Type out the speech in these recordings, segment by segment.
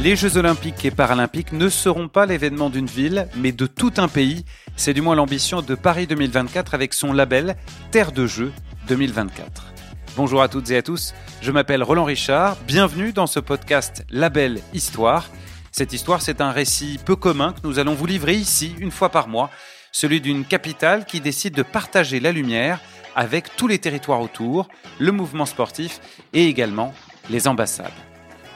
Les Jeux olympiques et paralympiques ne seront pas l'événement d'une ville, mais de tout un pays. C'est du moins l'ambition de Paris 2024 avec son label Terre de Jeux 2024. Bonjour à toutes et à tous, je m'appelle Roland Richard, bienvenue dans ce podcast Label Histoire. Cette histoire, c'est un récit peu commun que nous allons vous livrer ici une fois par mois, celui d'une capitale qui décide de partager la lumière avec tous les territoires autour, le mouvement sportif et également les ambassades.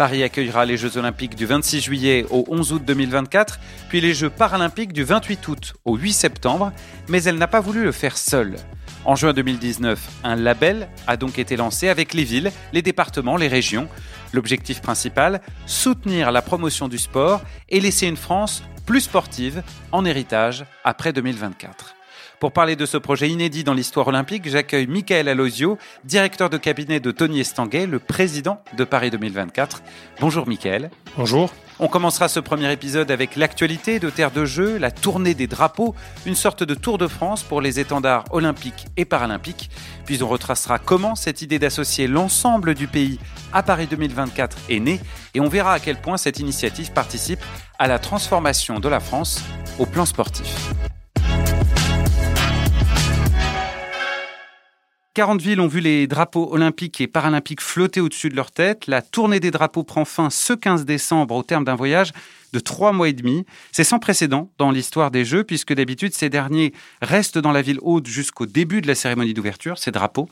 Paris accueillera les Jeux olympiques du 26 juillet au 11 août 2024, puis les Jeux paralympiques du 28 août au 8 septembre, mais elle n'a pas voulu le faire seule. En juin 2019, un label a donc été lancé avec les villes, les départements, les régions. L'objectif principal, soutenir la promotion du sport et laisser une France plus sportive en héritage après 2024. Pour parler de ce projet inédit dans l'histoire olympique, j'accueille Michael Alosio, directeur de cabinet de Tony Estanguet, le président de Paris 2024. Bonjour Michael. Bonjour. On commencera ce premier épisode avec l'actualité de Terre de Jeu, la tournée des drapeaux, une sorte de Tour de France pour les étendards olympiques et paralympiques. Puis on retracera comment cette idée d'associer l'ensemble du pays à Paris 2024 est née et on verra à quel point cette initiative participe à la transformation de la France au plan sportif. 40 villes ont vu les drapeaux olympiques et paralympiques flotter au-dessus de leur tête. La tournée des drapeaux prend fin ce 15 décembre au terme d'un voyage de trois mois et demi. C'est sans précédent dans l'histoire des Jeux, puisque d'habitude, ces derniers restent dans la ville haute jusqu'au début de la cérémonie d'ouverture, ces drapeaux.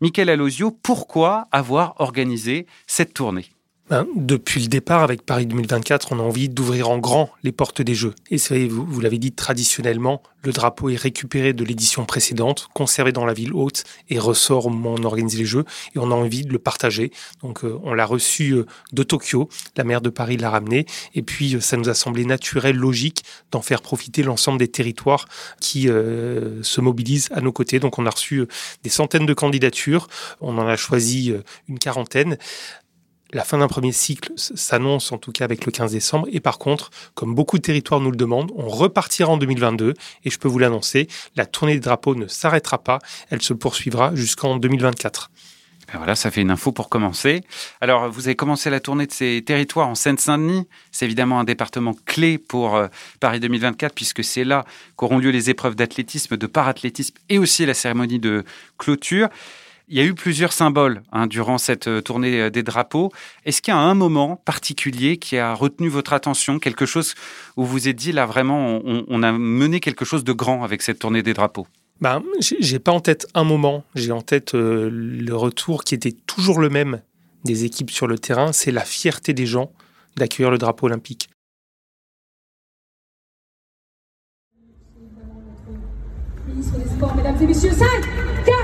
Michael Alosio, pourquoi avoir organisé cette tournée? Ben, depuis le départ, avec Paris 2024, on a envie d'ouvrir en grand les portes des Jeux. Et c'est vous, vous l'avez dit, traditionnellement, le drapeau est récupéré de l'édition précédente, conservé dans la ville haute et ressort au moment où on organise les Jeux. Et on a envie de le partager. Donc euh, on l'a reçu euh, de Tokyo, la maire de Paris l'a ramené. Et puis euh, ça nous a semblé naturel, logique d'en faire profiter l'ensemble des territoires qui se mobilisent à nos côtés. Donc on a reçu des centaines de candidatures. On en a choisi une quarantaine. La fin d'un premier cycle s'annonce en tout cas avec le 15 décembre. Et par contre, comme beaucoup de territoires nous le demandent, on repartira en 2022. Et je peux vous l'annoncer, la tournée des drapeaux ne s'arrêtera pas. Elle se poursuivra jusqu'en 2024. Ben voilà, ça fait une info pour commencer. Alors, vous avez commencé la tournée de ces territoires en Seine-Saint-Denis. C'est évidemment un département clé pour euh, Paris 2024, puisque c'est là qu'auront lieu les épreuves d'athlétisme, de parathlétisme et aussi la cérémonie de clôture. Il y a eu plusieurs symboles hein, durant cette euh, tournée euh, des drapeaux. Est-ce qu'il y a un moment particulier qui a retenu votre attention, quelque chose où vous vous êtes dit là vraiment on, a mené quelque chose de grand avec cette tournée des drapeaux? Ben, j'ai pas en tête un moment, j'ai en tête euh, le retour qui était toujours le même des équipes sur le terrain, c'est la fierté des gens d'accueillir le drapeau olympique. mesdames et messieurs, 5, 4,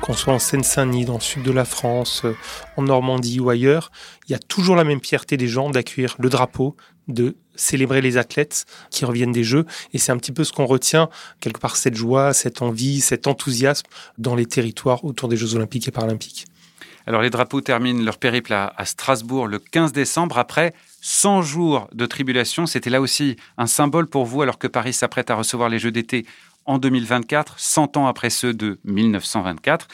Qu'on soit en Seine-Saint-Denis, dans le sud de la France, euh, en Normandie ou ailleurs, il y a toujours la même fierté des gens d'accueillir le drapeau, de célébrer les athlètes qui reviennent des Jeux. Et c'est un petit peu ce qu'on retient, quelque part, cette joie, cette envie, cet enthousiasme dans les territoires autour des Jeux olympiques et paralympiques. Alors les drapeaux terminent leur périple à, Strasbourg le 15 décembre après 100 jours de tribulation. C'était là aussi un symbole pour vous alors que Paris s'apprête à recevoir les Jeux d'été en 2024, 100 ans après ceux de 1924.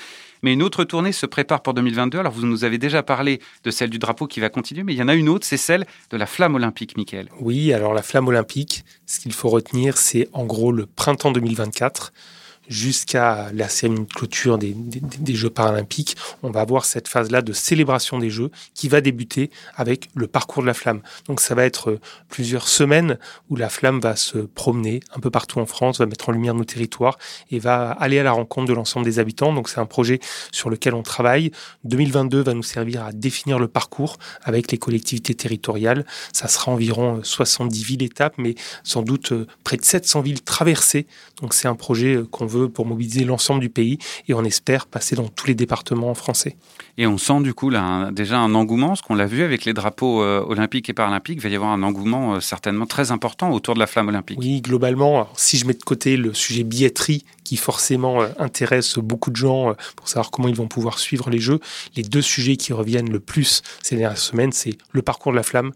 Mais une autre tournée se prépare pour 2022. Alors vous nous avez déjà parlé de celle du drapeau qui va continuer, mais il y en a une autre, c'est celle de la flamme olympique, Michael. Oui, alors la flamme olympique, ce qu'il faut retenir, c'est en gros le printemps 2024 jusqu'à la cérémonie de clôture des, Jeux paralympiques, on va avoir cette phase-là de célébration des Jeux qui va débuter avec le parcours de la flamme. Donc ça va être euh, plusieurs semaines où la flamme va se promener un peu partout en France, va mettre en lumière nos territoires et va aller à la rencontre de l'ensemble des habitants. Donc c'est un projet sur lequel on travaille. 2022 va nous servir à définir le parcours avec les collectivités territoriales. Ça sera environ 70 euh, villes étapes, mais sans doute euh, près de 700 villes traversées. Donc c'est un projet qu'on veut pour mobiliser l'ensemble du pays et on espère passer dans tous les départements français. Et on sent du coup là, déjà un engouement, ce qu'on l'a vu avec les drapeaux euh, olympiques et paralympiques, il va y avoir un engouement euh, certainement très important autour de la flamme olympique. Oui, globalement, si je mets de côté le sujet billetterie qui forcément euh, intéresse beaucoup de gens pour savoir comment ils vont pouvoir suivre les jeux, les deux sujets qui reviennent le plus ces dernières semaines, c'est le parcours de la flamme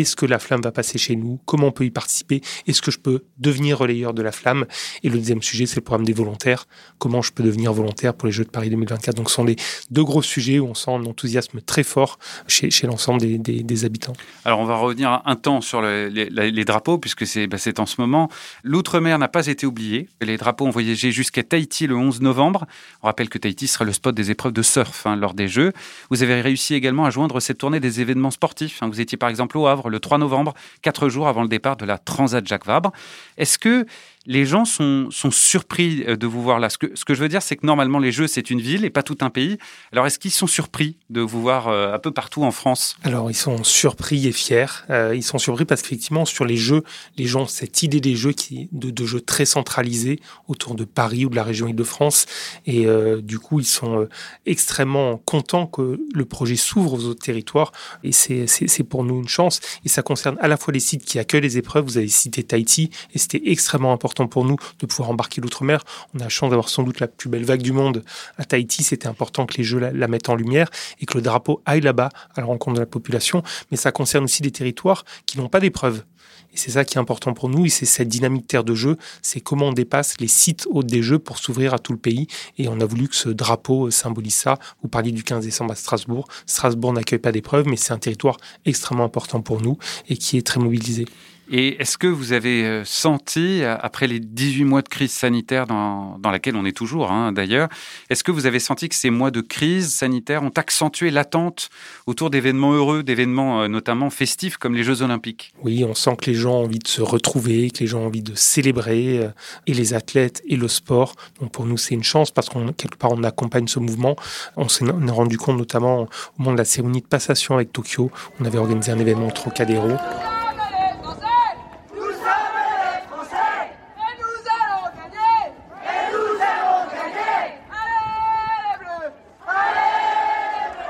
est-ce que la flamme va passer chez nous? Comment on peut y participer? Est-ce que je peux devenir relayeur de la flamme? Et le deuxième sujet, c'est le programme des volontaires. Comment je peux devenir volontaire pour les Jeux de Paris 2024 Donc, ce sont des deux gros sujets où on sent un enthousiasme très fort chez, l'ensemble des, habitants. Alors, on va revenir un temps sur les, drapeaux, puisque bah, c'est en ce moment. L'outre-mer n'a pas été oublié. Les drapeaux ont voyagé jusqu'à Tahiti le 11 novembre. On rappelle que Tahiti sera le spot des épreuves de surf hein, lors des Jeux. Vous avez réussi également à joindre cette tournée des événements sportifs. Hein. Vous étiez par exemple au Havre le 3 novembre, quatre jours avant le départ de la Transat Jacques Vabre. Est-ce que les gens sont, sont surpris euh, de vous voir là. Ce que, ce que je veux dire, c'est que normalement, les Jeux, c'est une ville et pas tout un pays. Alors, est-ce qu'ils sont surpris de vous voir euh, un peu partout en France? Alors, ils sont surpris et fiers. Euh, ils sont surpris parce qu'effectivement, sur les Jeux, les gens cette idée des Jeux qui, de, de Jeux très centralisés autour de Paris ou de la région Île-de-France. Et du coup, ils sont extrêmement contents que le projet s'ouvre aux autres territoires. Et c'est pour nous une chance. Et ça concerne à la fois les sites qui accueillent les épreuves. Vous avez cité Tahiti et c'était extrêmement important pour nous de pouvoir embarquer l'outre-mer. On a la chance d'avoir sans doute la plus belle vague du monde à Tahiti. C'était important que les Jeux la, mettent en lumière et que le drapeau aille là-bas à la rencontre de la population. Mais ça concerne aussi des territoires qui n'ont pas d'épreuves. Et c'est ça qui est important pour nous, et c'est cette dynamique terre de jeu, c'est comment on dépasse les sites hauts des jeux pour s'ouvrir à tout le pays. Et on a voulu que ce drapeau symbolise ça. Vous parliez du 15 décembre à Strasbourg. Strasbourg n'accueille pas d'épreuves, mais c'est un territoire extrêmement important pour nous et qui est très mobilisé. Et est-ce que vous avez euh, senti, euh, après les 18 mois de crise sanitaire dans, dans laquelle on est toujours hein, d'ailleurs, est-ce que vous avez senti que ces mois de crise sanitaire ont accentué l'attente autour d'événements heureux, d'événements euh, notamment festifs comme les Jeux olympiques? Oui, on sent que les gens ont envie de se retrouver, que les gens ont envie de célébrer, et les athlètes et le sport. Donc pour nous, c'est une chance parce qu'on quelque part on accompagne ce mouvement. On s'est rendu compte notamment au moment de la cérémonie de passation avec Tokyo, on avait organisé un événement Trocadéro.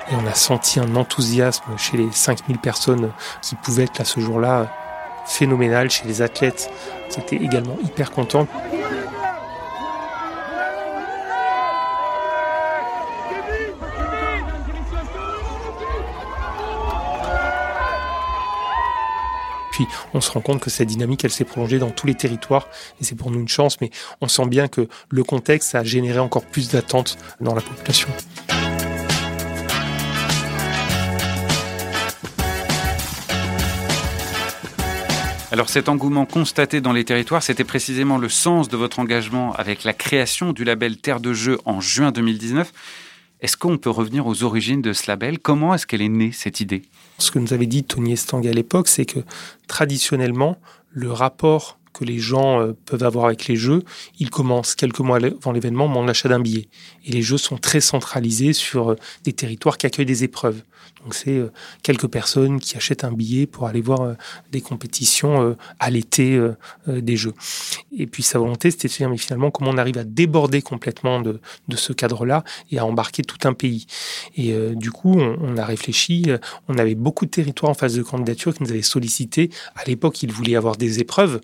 Et on a senti un enthousiasme chez les 5000 personnes qui pouvaient être là ce jour-là, phénoménal chez les athlètes qui étaient également hyper contents. Puis on se rend compte que cette dynamique, elle s'est prolongée dans tous les territoires et c'est pour nous une chance, mais on sent bien que le contexte a généré encore plus d'attentes dans la population. Alors cet engouement constaté dans les territoires, c'était précisément le sens de votre engagement avec la création du label Terre de Jeux en juin 2019. Est-ce qu'on peut revenir aux origines de ce label? Comment est-ce qu'elle est née, cette idée? Ce que nous avait dit Tony Estang à l'époque, c'est que traditionnellement, le rapport que les gens euh, peuvent avoir avec les jeux, il commence quelques mois avant l'événement, mon l'achat d'un billet. Et les jeux sont très centralisés sur euh, des territoires qui accueillent des épreuves. Donc c'est euh, quelques personnes qui achètent un billet pour aller voir des compétitions à l'été des jeux. Et puis sa volonté, c'était de se dire, mais finalement, comment on arrive à déborder complètement de, ce cadre-là et à embarquer tout un pays. Et du coup, on, a réfléchi, on avait beaucoup de territoires en phase de candidature qui nous avaient sollicité. À l'époque, ils voulaient avoir des épreuves.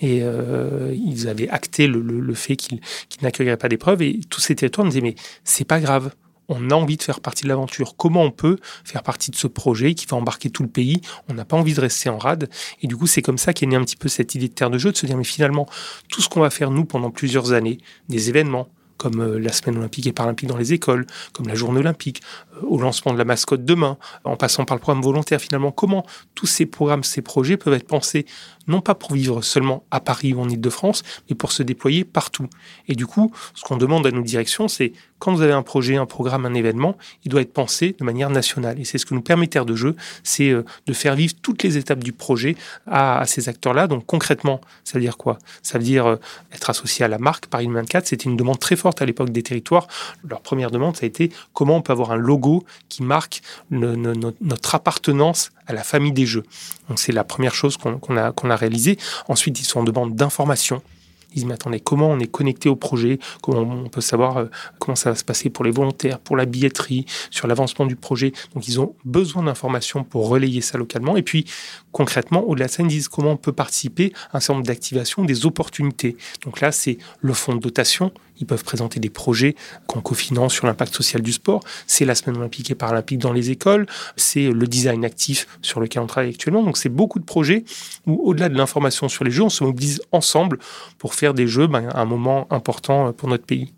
Et euh, ils avaient acté le, fait qu'ils n'accueilleraient pas d'épreuves. Et tous ces territoires nous disaient, mais c'est pas grave. On a envie de faire partie de l'aventure. Comment on peut faire partie de ce projet qui va embarquer tout le pays? On n'a pas envie de rester en rade. Et du coup, c'est comme ça qu'est née un petit peu cette idée de terre de jeu, de se dire, mais finalement, tout ce qu'on va faire, nous, pendant plusieurs années, des événements, comme euh, la semaine olympique et paralympique dans les écoles, comme la journée olympique, euh, au lancement de la mascotte demain, en passant par le programme volontaire finalement, comment tous ces programmes, ces projets peuvent être pensés non pas pour vivre seulement à Paris ou en Ile-de-France, mais pour se déployer partout. Et du coup, ce qu'on demande à nos directions, c'est quand vous avez un projet, un programme, un événement, il doit être pensé de manière nationale. Et c'est ce que nous permet Terre de Jeu, c'est euh, de faire vivre toutes les étapes du projet à, ces acteurs-là. Donc concrètement, ça veut dire quoi? Ça veut dire être associé à la marque Paris 24. C'était une demande très forte à l'époque des territoires. Leur première demande, ça a été comment on peut avoir un logo qui marque notre appartenance à la famille des jeux. Donc c'est la première chose qu'on a, qu'on a réalisée. Ensuite, ils sont en demande d'information Ils disent, mais attendez, comment on est connecté au projet? Comment on peut savoir euh, comment ça va se passer pour les volontaires, pour la billetterie, sur l'avancement du projet? Donc, ils ont besoin d'informations pour relayer ça localement. Et puis, concrètement, au-delà de ça, ils disent comment on peut participer à un certain nombre d'activations, des opportunités. Donc là, c'est le fonds de dotation ils peuvent présenter des projets qu'on cofinance sur l'impact social du sport. C'est la semaine olympique et paralympique dans les écoles. C'est le design actif sur lequel on travaille actuellement. Donc c'est beaucoup de projets où, au-delà de l'information sur les jeux, on se mobilise ensemble pour faire des jeux ben, un moment important pour notre pays.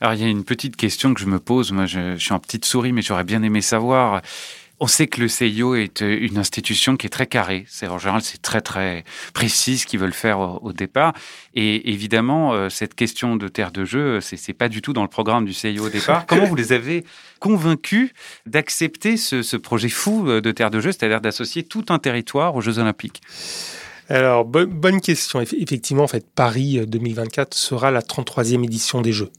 Alors il y a une petite question que je me pose. Moi, je, je suis en petite souris, mais j'aurais bien aimé savoir. On sait que le CIO est euh, une institution qui est très carrée. C'est en général, c'est très très précis ce qu'ils veulent faire au, départ. Et évidemment, euh, cette question de terre de jeu, c'est, c'est pas du tout dans le programme du CIO au départ. Comment vous les avez convaincus d'accepter ce, projet fou euh, de terre de jeu, c'est-à-dire d'associer tout un territoire aux Jeux Olympiques? Alors, bonne question. Effectivement, en fait, Paris 2024 sera la 33e édition des Jeux.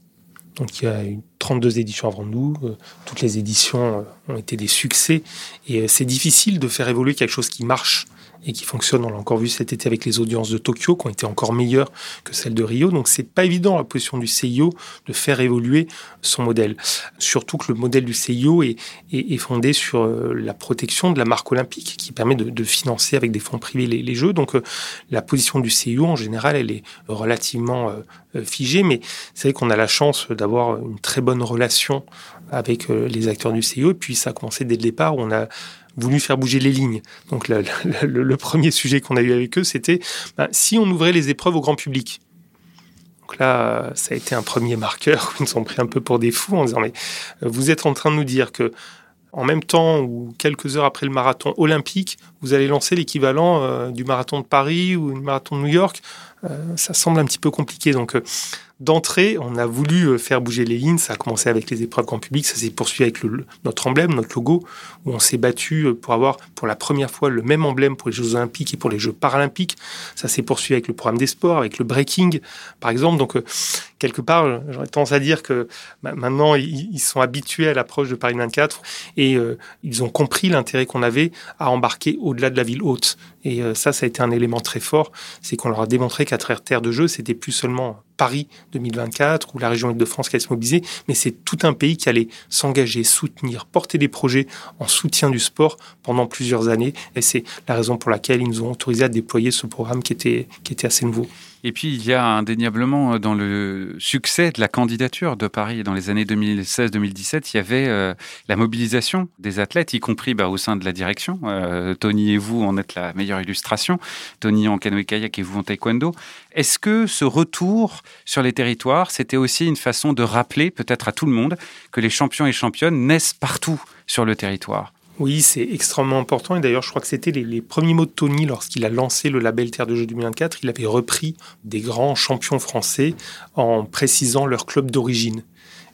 Donc il y a eu 32 éditions avant nous, euh, toutes les éditions euh, ont été des succès. Et euh, c'est difficile de faire évoluer quelque chose qui marche et qui fonctionne. On l'a encore vu cet été avec les audiences de Tokyo qui ont été encore meilleures que celles de Rio. Donc c'est pas évident la position du CIO de faire évoluer son modèle. Surtout que le modèle du CIO est, est, fondé sur euh, la protection de la marque olympique qui permet de, de financer avec des fonds privés les, les Jeux. Donc euh, la position du CIO en général elle est relativement euh, figée, mais c'est vrai qu'on a la chance d'avoir une très bonne relation avec les acteurs du CIO. Et puis ça a commencé dès le départ où on a voulu faire bouger les lignes. Donc le, premier sujet qu'on a eu avec eux, c'était ben, si on ouvrait les épreuves au grand public. Donc là, ça a été un premier marqueur. Ils nous ont pris un peu pour des fous en disant mais euh, vous êtes en train de nous dire que en même temps ou quelques heures après le marathon olympique, vous allez lancer l'équivalent euh, du marathon de Paris ou du marathon de New York. Euh, ça semble un petit peu compliqué. Donc d'entrée, on a voulu euh, faire bouger les lignes. Ça a commencé avec les épreuves grand public, ça s'est poursuivi avec notre emblème, notre logo, où on s'est battu euh, pour avoir pour la première fois le même emblème pour les Jeux Olympiques et pour les Jeux Paralympiques. Ça s'est poursuivi avec le programme des sports, avec le breaking, par exemple. Donc, euh, quelque part, j'aurais tendance à dire que maintenant, ils, sont habitués à l'approche de Paris 24 et ils ont compris l'intérêt qu'on avait à embarquer au-delà de la ville haute. Et ça, ça a été un élément très fort, c'est qu'on leur a démontré qu'à travers terre de jeu, c'était plus seulement Paris 2024 ou la région Île-de-France qui allait se mobiliser, mais c'est tout un pays qui allait s'engager, soutenir, porter des projets en soutien du sport pendant plusieurs années. Et c'est la raison pour laquelle ils nous ont autorisé à déployer ce programme qui était, qui était assez nouveau. Et puis, il y a indéniablement euh, dans le succès de la candidature de Paris dans les années 2016-2017, il y avait euh, la mobilisation des athlètes, y compris bah, au sein de la direction. Euh, Tony et vous en êtes la meilleure illustration. Tony en canoë-kayak et vous en taekwondo. Est-ce que ce retour sur les territoires, c'était aussi une façon de rappeler peut-être à tout le monde que les champions et championnes naissent partout sur le territoire? Oui, c'est extrêmement important. Et d'ailleurs, je crois que c'était les, premiers mots de Tony lorsqu'il a lancé le label Terre de Jeux 2024. Il avait repris des grands champions français en précisant leur club d'origine.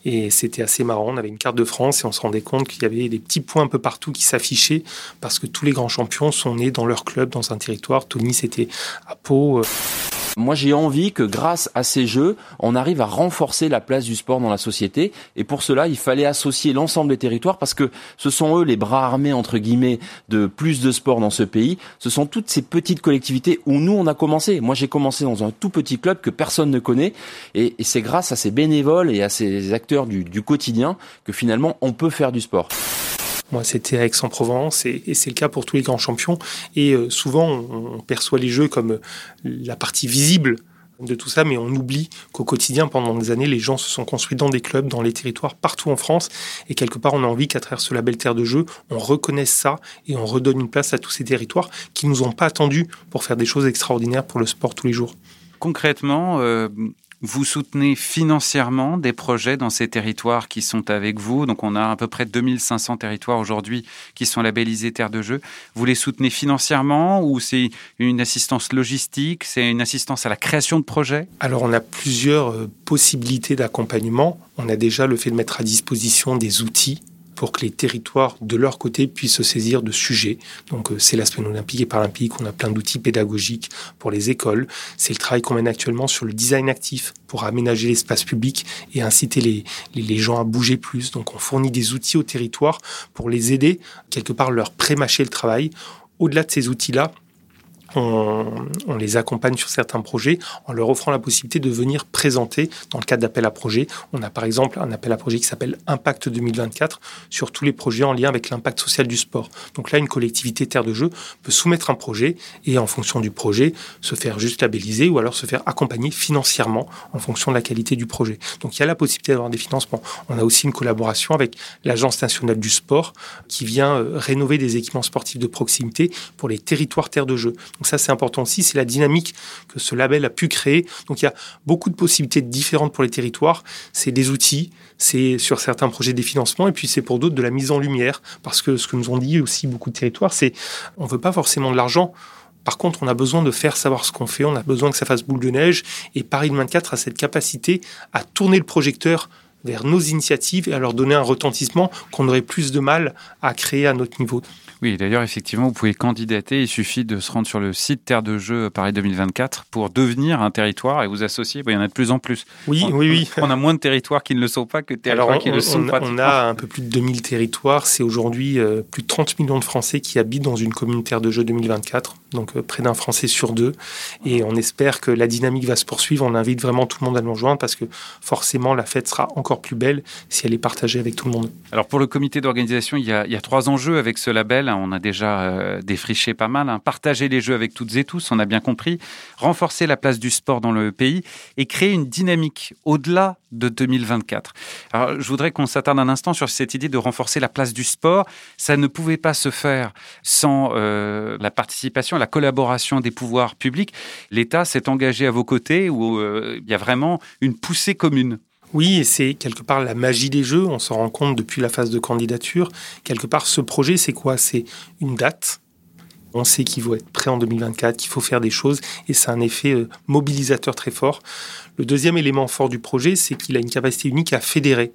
Et c'était assez marrant. On avait une carte de France et on se rendait compte qu'il y avait des petits points un peu partout qui s'affichaient parce que tous les grands champions sont nés dans leur club, dans un territoire. Tony, c'était à Pau. Moi, j'ai envie que grâce à ces jeux, on arrive à renforcer la place du sport dans la société. Et pour cela, il fallait associer l'ensemble des territoires parce que ce sont eux les bras armés, entre guillemets, de plus de sport dans ce pays. Ce sont toutes ces petites collectivités où nous, on a commencé. Moi, j'ai commencé dans un tout petit club que personne ne connaît. Et, c'est grâce à ces bénévoles et à ces acteurs du quotidien que finalement, on peut faire du sport. Moi, c'était Aix-en-Provence et, c'est le cas pour tous les grands champions. Et euh, souvent, on, perçoit les jeux comme euh, la partie visible de tout ça, mais on oublie qu'au quotidien, pendant des années, les gens se sont construits dans des clubs, dans les territoires, partout en France. Et quelque part, on a envie qu'à travers ce label Terre de Jeu, on reconnaisse ça et on redonne une place à tous ces territoires qui nous ont pas attendus pour faire des choses extraordinaires pour le sport tous les jours. Concrètement, euh, vous soutenez financièrement des projets dans ces territoires qui sont avec vous. Donc, on a à peu près 2500 territoires aujourd'hui qui sont labellisés terres de jeu. Vous les soutenez financièrement ou c'est une assistance logistique? C'est une assistance à la création de projets? Alors, on a plusieurs euh, possibilités d'accompagnement. On a déjà le fait de mettre à disposition des outils pour que les territoires, de leur côté, puissent se saisir de sujets. Donc, euh, c'est la semaine olympique et paralympique. On a plein d'outils pédagogiques pour les écoles. C'est le travail qu'on mène actuellement sur le design actif pour aménager l'espace public et inciter les, les, gens à bouger plus. Donc, on fournit des outils aux territoires pour les aider, quelque part, leur prémâcher le travail. Au-delà de ces outils-là, on, les accompagne sur certains projets en leur offrant la possibilité de venir présenter dans le cadre d'appel à projet. On a par exemple un appel à projet qui s'appelle Impact 2024 sur tous les projets en lien avec l'impact social du sport. Donc là, une collectivité terre de jeu peut soumettre un projet et en fonction du projet, se faire juste labelliser ou alors se faire accompagner financièrement en fonction de la qualité du projet. Donc il y a la possibilité d'avoir des financements. On a aussi une collaboration avec l'Agence nationale du sport qui vient euh, rénover des équipements sportifs de proximité pour les territoires terre de jeu. Ça c'est important aussi, c'est la dynamique que ce label a pu créer. Donc il y a beaucoup de possibilités différentes pour les territoires. C'est des outils, c'est sur certains projets des financements et puis c'est pour d'autres de la mise en lumière parce que ce que nous ont dit aussi beaucoup de territoires, c'est on veut pas forcément de l'argent. Par contre, on a besoin de faire savoir ce qu'on fait, on a besoin que ça fasse boule de neige, et Paris 24 a cette capacité à tourner le projecteur vers nos initiatives et à leur donner un retentissement qu'on aurait plus de mal à créer à notre niveau. Oui, d'ailleurs, effectivement, vous pouvez candidater. Il suffit de se rendre sur le site Terre de Jeux Paris 2024 pour devenir un territoire et vous associer. il y en a de plus en plus. Oui, oui, oui. On a moins de territoires qui ne le sont pas que de territoires qui le sont pas. On a un peu plus de 2000 territoires. C'est aujourd'hui euh, plus de 30 millions de Français qui habitent dans une commune Terre de Jeux 2024. Donc, euh, près d'un Français sur deux. Et on espère que la dynamique va se poursuivre. On invite vraiment tout le monde à nous rejoindre parce que forcément, la fête sera encore plus belle si elle est partagée avec tout le monde. Alors, pour le comité d'organisation, il, il y a trois enjeux avec ce label on a déjà euh, défriché pas mal. Hein. Partager les jeux avec toutes et tous, on a bien compris. Renforcer la place du sport dans le pays et créer une dynamique au-delà de 2024. Alors, je voudrais qu'on s'attarde un instant sur cette idée de renforcer la place du sport. Ça ne pouvait pas se faire sans euh, la participation, la collaboration des pouvoirs publics. L'État s'est engagé à vos côtés où euh, il y a vraiment une poussée commune. Oui, et c'est quelque part la magie des jeux. On s'en rend compte depuis la phase de candidature. Quelque part, ce projet, c'est quoi? C'est une date. On sait qu'il faut être prêt en 2024, qu'il faut faire des choses, et c'est un effet euh, mobilisateur très fort. Le deuxième élément fort du projet, c'est qu'il a une capacité unique à fédérer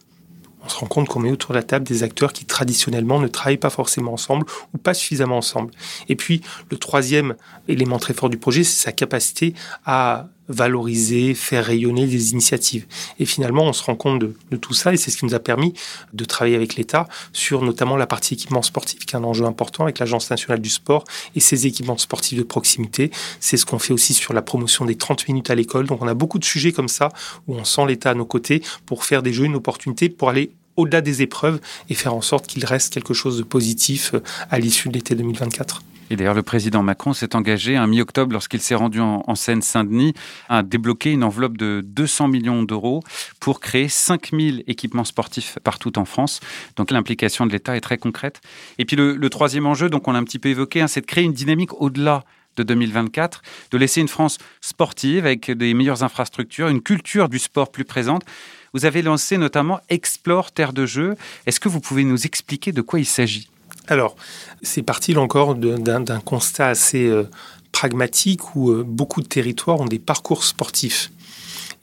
on se rend compte qu'on met autour de la table des acteurs qui traditionnellement ne travaillent pas forcément ensemble ou pas suffisamment ensemble. Et puis le troisième élément très fort du projet, c'est sa capacité à valoriser, faire rayonner des initiatives. Et finalement, on se rend compte de, tout ça et c'est ce qui nous a permis de travailler avec l'État sur notamment la partie équipement sportif, qui est un enjeu important avec l'Agence nationale du sport et ses équipements sportifs de proximité. C'est ce qu'on fait aussi sur la promotion des 30 minutes à l'école. Donc on a beaucoup de sujets comme ça où on sent l'État à nos côtés pour faire des jeux une opportunité pour aller au-delà des épreuves et faire en sorte qu'il reste quelque chose de positif euh, à l'issue de l'été 2024. Et d'ailleurs, le président Macron s'est engagé, un mi-octobre, lorsqu'il s'est rendu en, Seine-Saint-Denis, à débloquer une enveloppe de 200 millions d'euros pour créer 5000 équipements sportifs partout en France. Donc l'implication de l'État est très concrète. Et puis le, troisième enjeu, donc on l'a un petit peu évoqué, hein, c'est de créer une dynamique au-delà de 2024, de laisser une France sportive avec des meilleures infrastructures, une culture du sport plus présente. Vous avez lancé notamment Explore Terre de Jeu. Est-ce que vous pouvez nous expliquer de quoi il s'agit? Alors, c'est parti là encore d'un constat assez euh, pragmatique où euh, beaucoup de territoires ont des parcours sportifs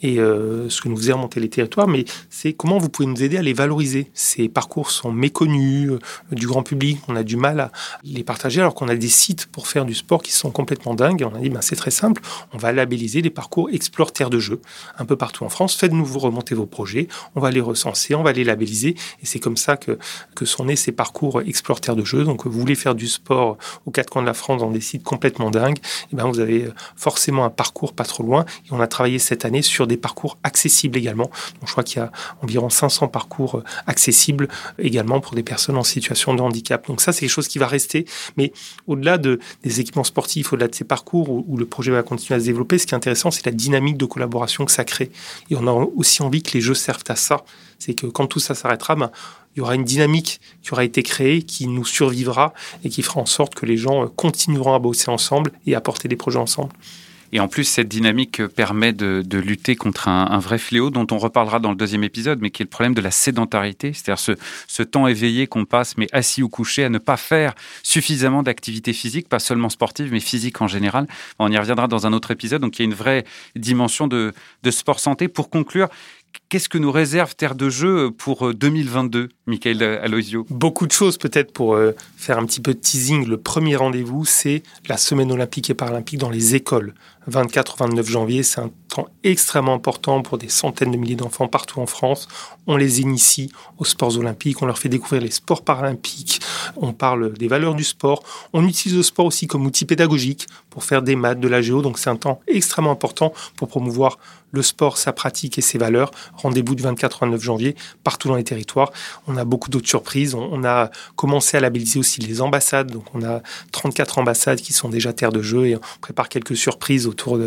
et euh, ce que nous faisait remonter les territoires, mais c'est comment vous pouvez nous aider à les valoriser. Ces parcours sont méconnus euh, du grand public, on a du mal à les partager alors qu'on a des sites pour faire du sport qui sont complètement dingues. Et on a dit, ben, c'est très simple, on va labelliser les parcours Explore Terre de Jeu un peu partout en France. Faites-nous vous remonter vos projets, on va les recenser, on va les labelliser et c'est comme ça que, sont nés ces parcours Explore Terre de Jeu. Donc vous voulez faire du sport aux quatre coins de la France dans des sites complètement dingues, et ben, vous avez forcément un parcours pas trop loin on a travaillé cette année sur des parcours accessibles également. Donc, je crois qu'il y a environ 500 parcours euh, accessibles également pour des personnes en situation de handicap. Donc ça, c'est quelque chose qui va rester. Mais au-delà de, des équipements sportifs, au-delà de ces parcours où, le projet va continuer à se développer, ce qui est intéressant, c'est la dynamique de collaboration que ça crée. Et on a aussi envie que les jeux servent à ça. C'est que quand tout ça s'arrêtera, ben, il y aura une dynamique qui aura été créée, qui nous survivra et qui fera en sorte que les gens euh, continueront à bosser ensemble et à porter des projets ensemble. Et en plus, cette dynamique permet de, lutter contre un, vrai fléau dont on reparlera dans le deuxième épisode, mais qui est le problème de la sédentarité, c'est-à-dire ce, temps éveillé qu'on passe, mais assis ou couché, à ne pas faire suffisamment d'activité physique, pas seulement sportive, mais physique en général. On y reviendra dans un autre épisode, donc il y a une vraie dimension de, de sport santé. Pour conclure, Qu'est-ce que nous réserve Terre de Jeu pour 2022, euh, Michael Aloisio Beaucoup de choses peut-être pour euh, faire un petit peu de teasing. Le premier rendez-vous, c'est la semaine olympique et paralympique dans les écoles. 24-29 janvier, c'est un temps extrêmement important pour des centaines de milliers d'enfants partout en France. On les initie aux sports olympiques, on leur fait découvrir les sports paralympiques, on parle des valeurs du sport. On utilise le sport aussi comme outil pédagogique pour faire des maths, de la géo. Donc c'est un temps extrêmement important pour promouvoir le sport, sa pratique et ses valeurs. Rendez-vous du 24 au 29 janvier partout dans les territoires. On a beaucoup d'autres surprises. On a commencé à labelliser aussi les ambassades. Donc on a 34 ambassades qui sont déjà terre de jeu et on prépare quelques surprises autour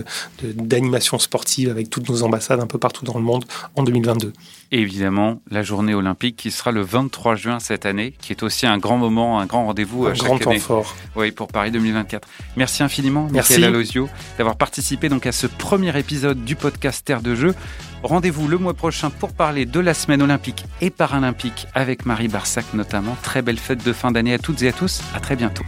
d'animations de, sportives avec toutes nos ambassades un peu partout dans le monde en 2022. Et évidemment, la journée olympique qui sera le 23 juin cette année, qui est aussi un grand moment, un grand rendez-vous. Un grand temps fort. Oui, pour Paris 2024. Merci infiniment, Merci. Michael Alosio, d'avoir participé donc à ce premier épisode du podcast Terre de Jeu. Rendez-vous le mois prochain pour parler de la semaine olympique et paralympique avec Marie Barsac notamment. Très belle fête de fin d'année à toutes et à tous. À très bientôt.